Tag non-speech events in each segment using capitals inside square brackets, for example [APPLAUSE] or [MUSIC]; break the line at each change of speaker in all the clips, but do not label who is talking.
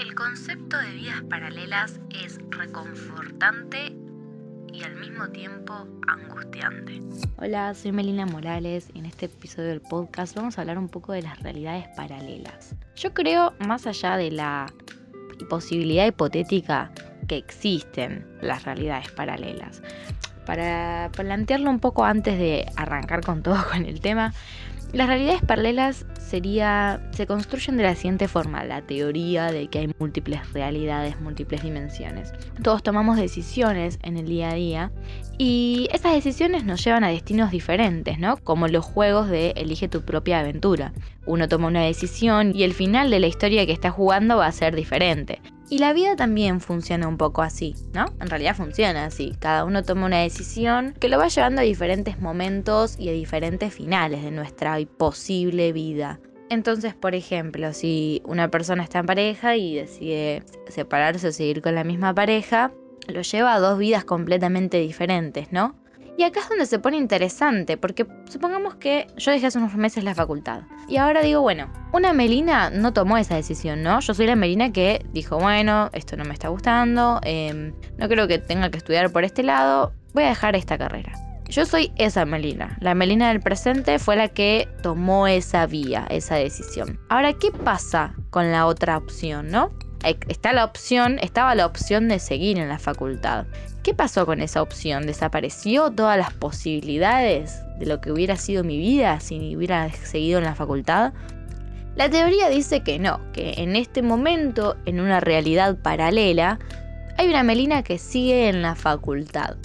El concepto de vidas paralelas es reconfortante y al mismo tiempo angustiante.
Hola, soy Melina Morales y en este episodio del podcast vamos a hablar un poco de las realidades paralelas. Yo creo, más allá de la posibilidad hipotética que existen las realidades paralelas, para plantearlo un poco antes de arrancar con todo con el tema, las realidades paralelas sería, se construyen de la siguiente forma, la teoría de que hay múltiples realidades, múltiples dimensiones. Todos tomamos decisiones en el día a día y esas decisiones nos llevan a destinos diferentes, ¿no? Como los juegos de elige tu propia aventura. Uno toma una decisión y el final de la historia que está jugando va a ser diferente. Y la vida también funciona un poco así, ¿no? En realidad funciona así. Cada uno toma una decisión que lo va llevando a diferentes momentos y a diferentes finales de nuestra posible vida. Entonces, por ejemplo, si una persona está en pareja y decide separarse o seguir con la misma pareja, lo lleva a dos vidas completamente diferentes, ¿no? Y acá es donde se pone interesante, porque supongamos que yo dejé hace unos meses la facultad. Y ahora digo, bueno, una Melina no tomó esa decisión, ¿no? Yo soy la Melina que dijo, bueno, esto no me está gustando, em, no creo que tenga que estudiar por este lado, voy a dejar esta carrera. Yo soy esa Melina. La Melina del presente fue la que tomó esa vía, esa decisión. Ahora, ¿qué pasa con la otra opción, no? Está la opción, estaba la opción de seguir en la facultad. ¿Qué pasó con esa opción? ¿Desapareció todas las posibilidades de lo que hubiera sido mi vida si hubiera seguido en la facultad? La teoría dice que no, que en este momento, en una realidad paralela, hay una Melina que sigue en la facultad.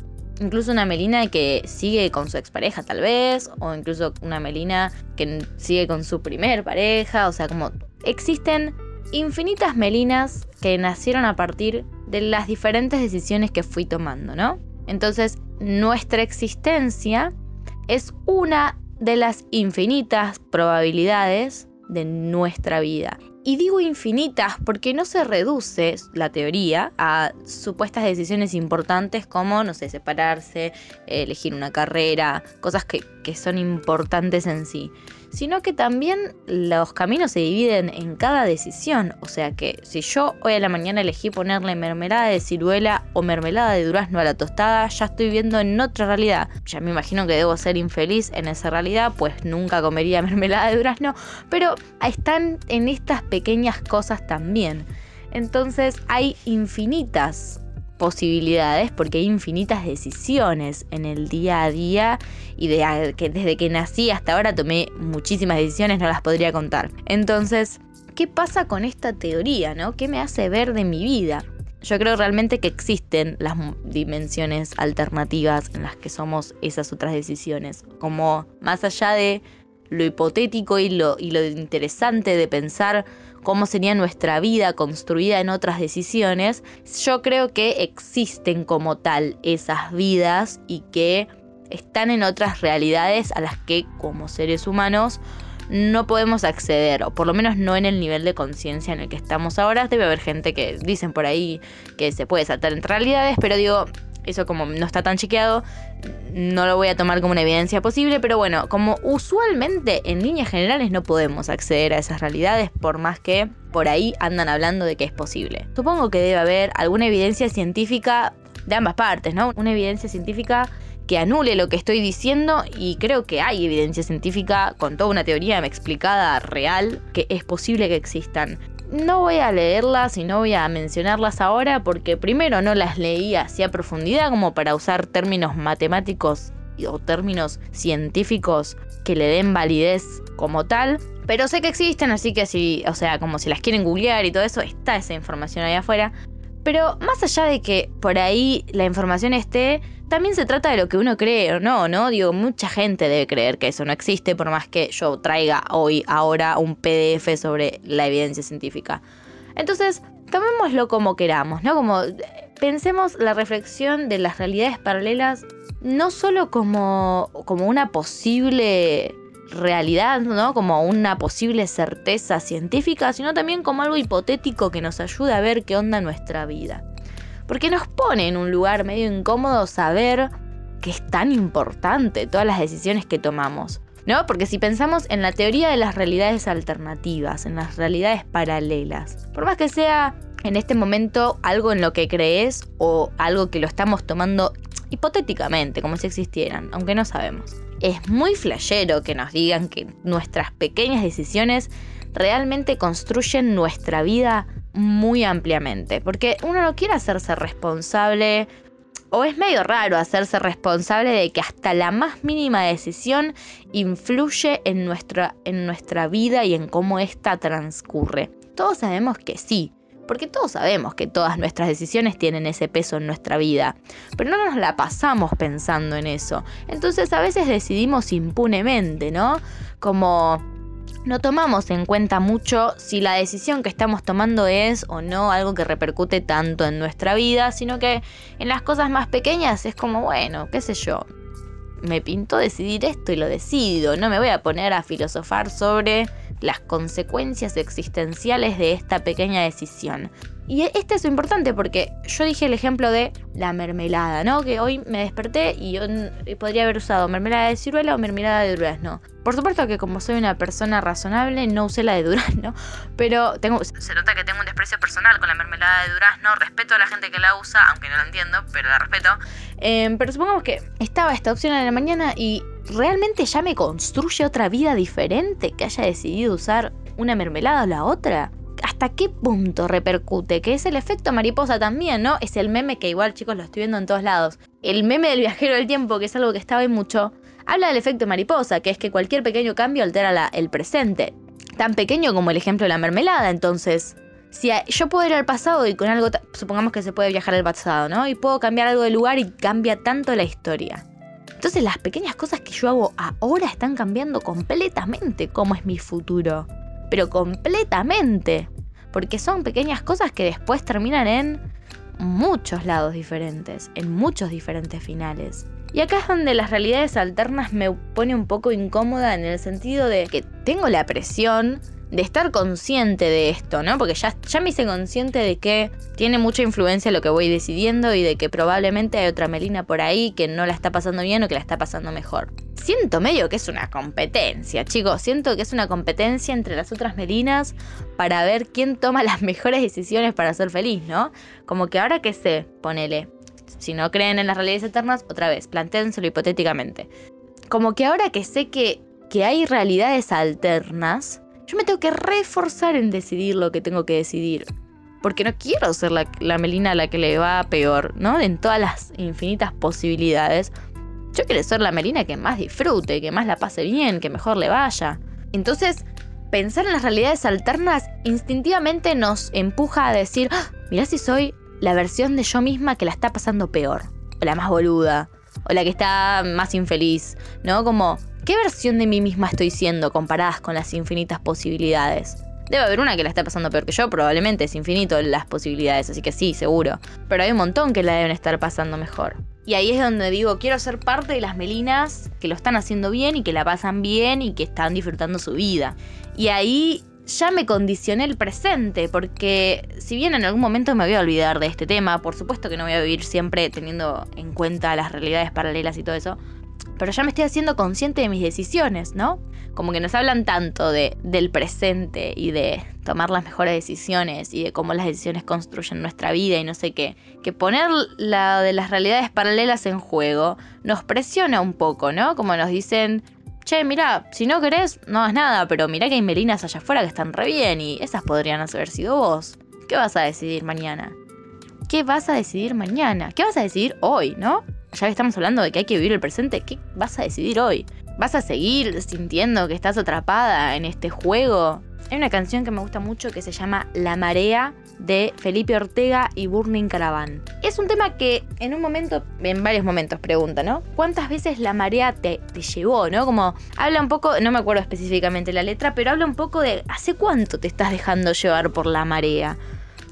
Incluso una Melina que sigue con su expareja tal vez, o incluso una Melina que sigue con su primer pareja, o sea, como existen infinitas Melinas que nacieron a partir de las diferentes decisiones que fui tomando, ¿no? Entonces, nuestra existencia es una de las infinitas probabilidades de nuestra vida. Y digo infinitas porque no se reduce la teoría a supuestas decisiones importantes como, no sé, separarse, elegir una carrera, cosas que, que son importantes en sí, sino que también los caminos se dividen en cada decisión. O sea que si yo hoy a la mañana elegí ponerle mermelada de ciruela o mermelada de durazno a la tostada, ya estoy viendo en otra realidad. Ya me imagino que debo ser infeliz en esa realidad, pues nunca comería [LAUGHS] mermelada de durazno, pero están en estas pequeñas cosas también. Entonces hay infinitas posibilidades porque hay infinitas decisiones en el día a día y desde que nací hasta ahora tomé muchísimas decisiones, no las podría contar. Entonces, ¿qué pasa con esta teoría? ¿no? ¿Qué me hace ver de mi vida? Yo creo realmente que existen las dimensiones alternativas en las que somos esas otras decisiones, como más allá de lo hipotético y lo, interesante de pensar cómo sería nuestra vida construida en otras decisiones, yo creo que existen como tal esas vidas y que están en otras realidades a las que como seres humanos no podemos acceder, o por lo menos no en el nivel de conciencia en el que estamos ahora. Debe haber gente que dicen por ahí que se puede saltar entre realidades, pero digo, eso como no está tan chequeado, no lo voy a tomar como una evidencia posible, pero bueno, como usualmente en líneas generales no podemos acceder a esas realidades por más que por ahí andan hablando de que es posible. Supongo que debe haber alguna evidencia científica de ambas partes, ¿no? Una evidencia científica que anule lo que estoy diciendo y creo que hay evidencia científica con toda una teoría explicada real que es posible que existan. No voy a leerlas y no voy a mencionarlas ahora porque primero no las leí así a profundidad como para usar términos matemáticos o términos científicos que le den validez como tal. Pero sé que existen, así que si, o sea, como si las quieren googlear y todo eso, está esa información ahí afuera. Pero más allá de que por ahí la información esté, también se trata de lo que uno cree o no, ¿no? Digo, mucha gente debe creer que eso no existe, por más que yo traiga hoy, ahora, un PDF sobre la evidencia científica. Entonces, tomémoslo como queramos, ¿no? Como pensemos la reflexión de las realidades paralelas no solo como, como una posible realidad, ¿no? Como una posible certeza científica, sino también como algo hipotético que nos ayuda a ver qué onda nuestra vida. Porque nos pone en un lugar medio incómodo saber que es tan importante todas las decisiones que tomamos. ¿No? Porque si pensamos en la teoría de las realidades alternativas, en las realidades paralelas, por más que sea en este momento algo en lo que crees o algo que lo estamos tomando hipotéticamente, como si existieran, aunque no sabemos. Es muy flashero que nos digan que nuestras pequeñas decisiones realmente construyen nuestra vida muy ampliamente, porque uno no quiere hacerse responsable o es medio raro hacerse responsable de que hasta la más mínima decisión influye en nuestra, en nuestra vida y en cómo ésta transcurre. Todos sabemos que sí, porque todos sabemos que todas nuestras decisiones tienen ese peso en nuestra vida, pero no nos la pasamos pensando en eso. Entonces a veces decidimos impunemente, ¿no? Como no tomamos en cuenta mucho si la decisión que estamos tomando es o no algo que repercute tanto en nuestra vida, sino que en las cosas más pequeñas es como, bueno, qué sé yo, me pintó decidir esto y lo decido, no me voy a poner a filosofar sobre las consecuencias existenciales de esta pequeña decisión. Y este es importante porque yo dije el ejemplo de la mermelada, ¿no? Que hoy me desperté y yo podría haber usado mermelada de ciruela o mermelada de durazno. Por supuesto que como soy una persona razonable no usé la de durazno, [LAUGHS] pero tengo... Se nota que tengo un desprecio personal con la mermelada de durazno, respeto a la gente que la usa, aunque no la entiendo, pero la respeto. Em, pero supongamos que estaba esta opción en la mañana y realmente ya me construye otra vida diferente que haya decidido usar una mermelada o la otra. ¿Hasta qué punto repercute? Que es el efecto mariposa también, ¿no? Es el meme que igual chicos lo estoy viendo en todos lados. El meme del viajero del tiempo, que es algo que estaba ahí mucho, habla del efecto mariposa, que es que cualquier pequeño cambio altera el presente. Tan pequeño como el ejemplo de la mermelada, entonces. Si yo puedo ir al pasado y con algo, supongamos que se puede viajar al pasado, ¿no? Y puedo cambiar algo de lugar y cambia tanto la historia. Entonces las pequeñas cosas que yo hago ahora están cambiando completamente cómo es mi futuro. Pero completamente. Porque son pequeñas cosas que después terminan en muchos lados diferentes, en muchos diferentes finales. Y acá es donde las realidades alternas me pone un poco incómoda en el sentido de que tengo la presión de estar consciente de esto, ¿no? Porque ya, ya me hice consciente de que tiene mucha influencia lo que voy decidiendo y de que probablemente hay otra Melina por ahí que no la está pasando bien o que la está pasando mejor. Siento medio que es una competencia, chicos. Siento que es una competencia entre las otras Melinas para ver quién toma las [LAUGHS] mejores decisiones para ser feliz, ¿no? Como que ahora que sé, ponele. Si no creen en las realidades eternas, otra vez, plantéenselo hipotéticamente. Como que ahora que sé que, que hay realidades alternas, yo me tengo que reforzar en decidir lo que tengo que decidir. Porque no quiero ser la, Melina a la que le va peor, ¿no? En todas las infinitas posibilidades. Yo quiero ser la Melina que más disfrute, que más la pase bien, que mejor le vaya. Entonces, pensar en las realidades alternas instintivamente nos empuja a decir, ¡Ah! mirá si soy la versión de yo misma que la está pasando peor, o la más boluda, o la que está más infeliz, ¿no? Como ¿Qué versión de mí misma estoy siendo comparadas con las infinitas posibilidades? Debe haber una que la está pasando peor que yo, probablemente es infinito las posibilidades, así que sí, seguro. Pero hay un montón que la deben estar pasando mejor. Y ahí es donde digo, quiero ser parte de las melinas que lo están haciendo bien y que la pasan bien y que están disfrutando su vida. Y ahí ya me condicioné el presente, porque si bien en algún momento me voy a olvidar de este tema, por supuesto que no voy a vivir siempre teniendo en cuenta las realidades paralelas y todo eso, pero ya me estoy haciendo consciente de mis decisiones, ¿no? Como que nos hablan tanto de, del presente y de tomar las mejores decisiones y de cómo las decisiones construyen nuestra vida y no sé qué, que poner la de las realidades paralelas en juego nos presiona un poco, ¿no? Como nos dicen, che, mira, si no querés, no hagas nada, pero mira que hay melinas allá afuera que están re bien y esas podrían haber sido vos. ¿Qué vas a decidir mañana? ¿Qué vas a decidir mañana? ¿Qué vas a decidir hoy, no? ya que estamos hablando de que hay que vivir el presente, ¿qué vas a decidir hoy? ¿Vas a seguir sintiendo que estás atrapada en este juego? Hay una canción que me gusta mucho que se llama La Marea de Felipe Ortega y Burning Caravan. Es un tema que en un momento, en varios momentos pregunta, ¿no? ¿Cuántas veces la marea te, te llevó, no? Como habla un poco, no me acuerdo específicamente la letra, pero habla un poco de ¿hace cuánto te estás dejando llevar por la marea?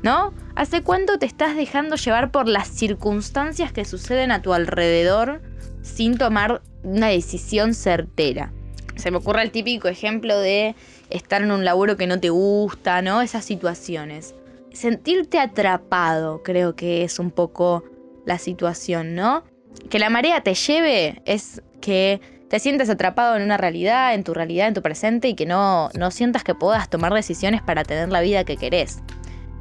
¿no? ¿Hace cuánto te estás dejando llevar por las circunstancias que suceden a tu alrededor sin tomar una decisión certera? Se me ocurre el típico ejemplo de estar en un laburo que no te gusta, ¿no? Esas situaciones. Sentirte atrapado, creo que es un poco la situación, ¿no? Que la marea te lleve es que te sientes atrapado en una realidad, en tu realidad, en tu presente y que no, no sientas que puedas tomar decisiones para tener la vida que querés.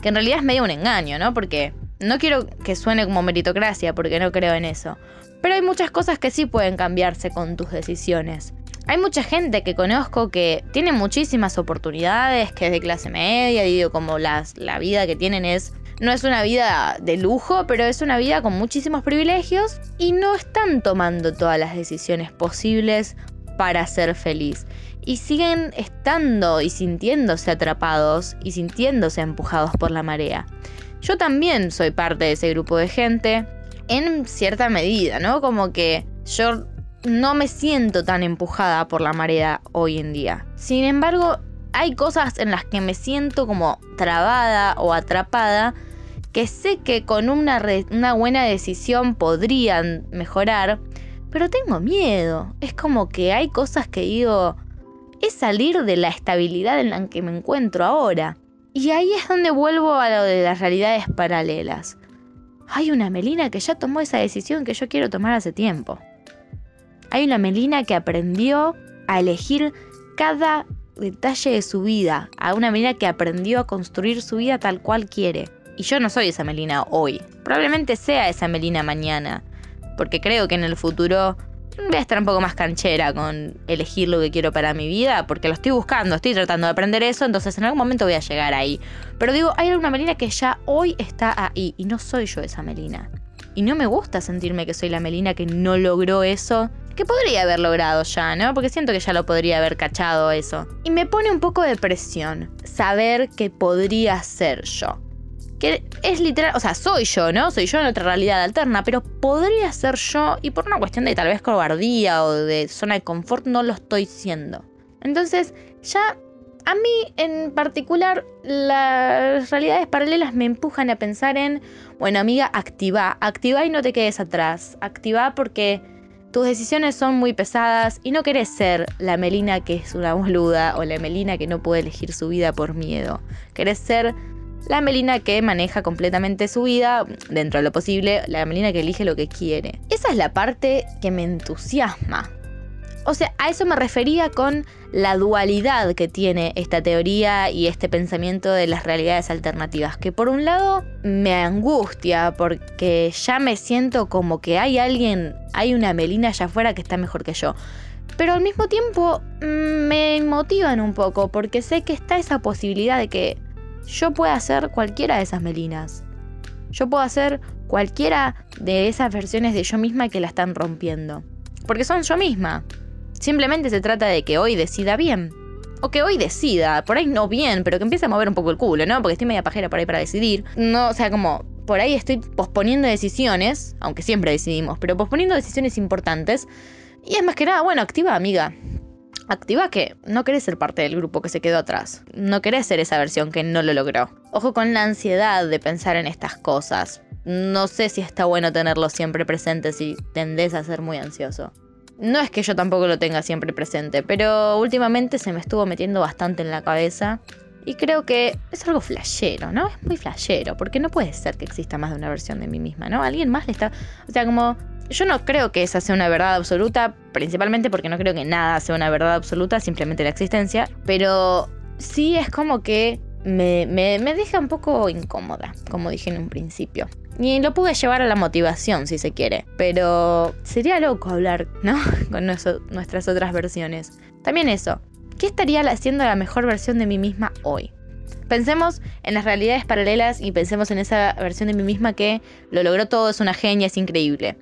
que en realidad es medio un engaño, ¿no? Porque no quiero que suene como meritocracia, porque no creo en eso. Pero hay muchas cosas que sí pueden cambiarse con tus decisiones. Hay mucha gente que conozco que tiene muchísimas oportunidades, que es de clase media, digo, como las, la vida que tienen es no es una vida de lujo, pero es una vida con muchísimos privilegios y no están tomando todas las decisiones posibles para ser feliz. Y siguen estando y sintiéndose atrapados y sintiéndose empujados por la marea. Yo también soy parte de ese grupo de gente en cierta medida, ¿no? Como que yo no me siento tan empujada por la marea hoy en día. Sin embargo, hay cosas en las que me siento como trabada o atrapada que sé que con una, una buena decisión podrían mejorar, pero tengo miedo. Es como que hay cosas que digo, es salir de la estabilidad en la que me encuentro ahora. Y ahí es donde vuelvo a lo de las realidades paralelas. Hay una Melina que ya tomó esa decisión que yo quiero tomar hace tiempo. Hay una Melina que aprendió a elegir cada detalle de su vida, a una Melina que aprendió a construir su vida tal cual quiere. Y yo no soy esa Melina hoy. Probablemente sea esa Melina mañana. Porque creo que en el futuro voy a estar un poco más canchera con elegir lo que quiero para mi vida. Porque lo estoy buscando, estoy tratando de aprender eso. Entonces en algún momento voy a llegar ahí. Pero digo, hay una Melina que ya hoy está ahí. Y no soy yo esa Melina. Y no me gusta sentirme que soy la Melina que no logró eso. Que podría haber logrado ya, ¿no? Porque siento que ya lo podría haber cachado eso. Y me pone un poco de presión saber que podría ser yo que es literal, o sea, soy yo, ¿no? Soy yo en otra realidad alterna, pero podría ser yo y por una cuestión de tal vez cobardía o de zona de confort no lo estoy siendo. Entonces, ya a mí en particular las realidades paralelas me empujan a pensar en, bueno amiga, activa, activa y no te quedes atrás, activa porque tus decisiones son muy pesadas y no querés ser la Melina que es una boluda o la Melina que no puede elegir su vida por miedo. Querés ser la Melina que maneja completamente su vida, dentro de lo posible, la Melina que elige lo que quiere. Esa es la parte que me entusiasma. O sea, a eso me refería con la dualidad que tiene esta teoría y este pensamiento de las realidades alternativas, que por un lado me angustia porque ya me siento como que hay alguien, hay una Melina allá afuera que está mejor que yo. Pero al mismo tiempo mm, me motivan un poco porque sé que está esa posibilidad de que yo puedo hacer cualquiera de esas melinas. Yo puedo hacer cualquiera de esas versiones de yo misma que la están rompiendo. Porque son yo misma. Simplemente se trata de que hoy decida bien. O que hoy decida, por ahí no bien, pero que empiece a mover un poco el culo, ¿no? Porque estoy media pajera por ahí para decidir. No, o sea, como por ahí estoy posponiendo decisiones, aunque siempre decidimos, pero posponiendo decisiones importantes. Y es más que nada, bueno, activa, amiga activa que no querés ser parte del grupo que se quedó atrás. No querés ser esa versión que no lo logró. Ojo con la ansiedad de pensar en estas cosas. No sé si está bueno tenerlo siempre presente si tendés a ser muy ansioso. No es que yo tampoco lo tenga siempre presente, pero últimamente se me estuvo metiendo bastante en la cabeza. Y creo que es algo flashero, ¿no? Es muy flashero, porque no puede ser que exista más de una versión de mí misma, ¿no? Alguien más le está... O sea, como yo no creo que esa sea una verdad absoluta, principalmente porque no creo que nada sea una verdad absoluta, simplemente la existencia, pero sí es como que me, deja un poco incómoda, como dije en un principio. Y lo pude llevar a la motivación, si se quiere. Pero sería loco hablar, ¿no? [LAUGHS] Con nuestras otras versiones. También eso. ¿Qué estaría haciendo la mejor versión de mí misma hoy? Pensemos en las realidades paralelas y pensemos en esa versión de mí misma que lo logró todo, es una genia, es increíble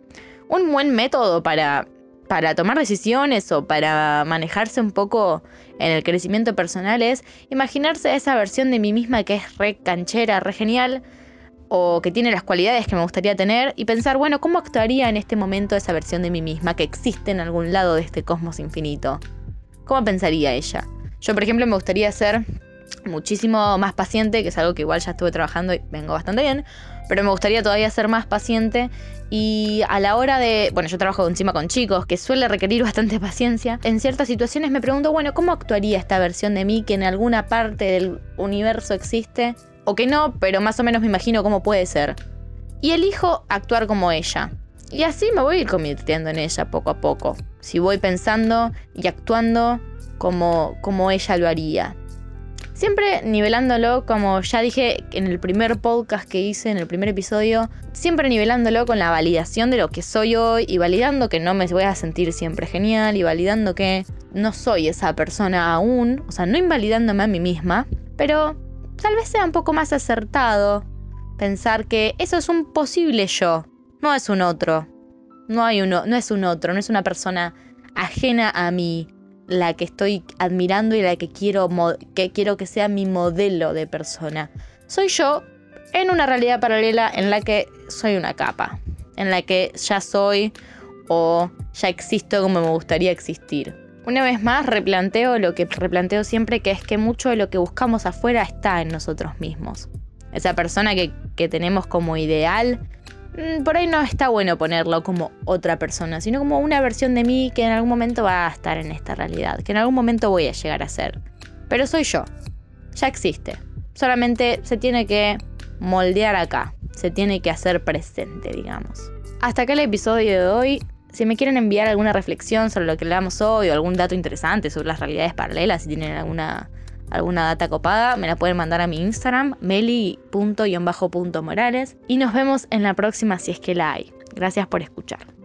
un buen método para, para tomar decisiones o para manejarse un poco en el crecimiento personal es imaginarse esa versión de mí misma que es re canchera, re genial, o que tiene las cualidades que me gustaría tener, y pensar, bueno, ¿cómo actuaría en este momento esa versión de mí misma que existe en algún lado de este cosmos infinito? ¿Cómo pensaría ella? Yo, por ejemplo, me gustaría ser muchísimo más paciente, que es algo que igual ya estuve trabajando y vengo bastante bien, pero me gustaría todavía ser más paciente y a la hora de, bueno, yo trabajo encima con chicos, que suele requerir [LAUGHS] bastante paciencia, en ciertas situaciones me pregunto, bueno, ¿cómo actuaría esta versión de mí que en alguna parte del universo existe? O que no, pero más o menos me imagino cómo puede ser. Y elijo actuar como ella. Y así me voy a ir convirtiendo en ella poco a poco. Si voy pensando y actuando como, como ella lo haría Siempre nivelándolo, como ya dije en el primer podcast que hice, en el primer episodio, siempre nivelándolo con la validación de lo que soy hoy y validando que no me voy a sentir siempre genial y validando que no soy esa persona aún, o sea, no invalidándome a mí misma, pero tal vez sea un poco más acertado pensar que eso es un posible yo, no es un otro. No hay uno, no es un otro, no es una persona ajena a mí la que estoy admirando y la que quiero que quiero que sea mi modelo de persona. Soy yo en una realidad paralela en la que soy una capa, en la que ya soy o ya existo como me gustaría existir. Una vez más, replanteo lo que replanteo siempre, que es que mucho de lo que buscamos afuera está en nosotros mismos. Esa persona que, tenemos como ideal, por ahí no está bueno ponerlo como otra persona, sino como una versión de mí que en algún momento va a estar en esta realidad, que en algún momento voy a llegar a ser. Pero soy yo, ya existe. Solamente se tiene que moldear acá, se tiene que hacer presente, digamos. Hasta acá el episodio de hoy. Si me quieren enviar alguna reflexión sobre lo que leamos hoy o algún dato interesante sobre las realidades paralelas, si tienen alguna, alguna data copada, me la pueden mandar a mi Instagram, meli.morales. Y nos vemos en la próxima si es que la hay. Gracias por escuchar.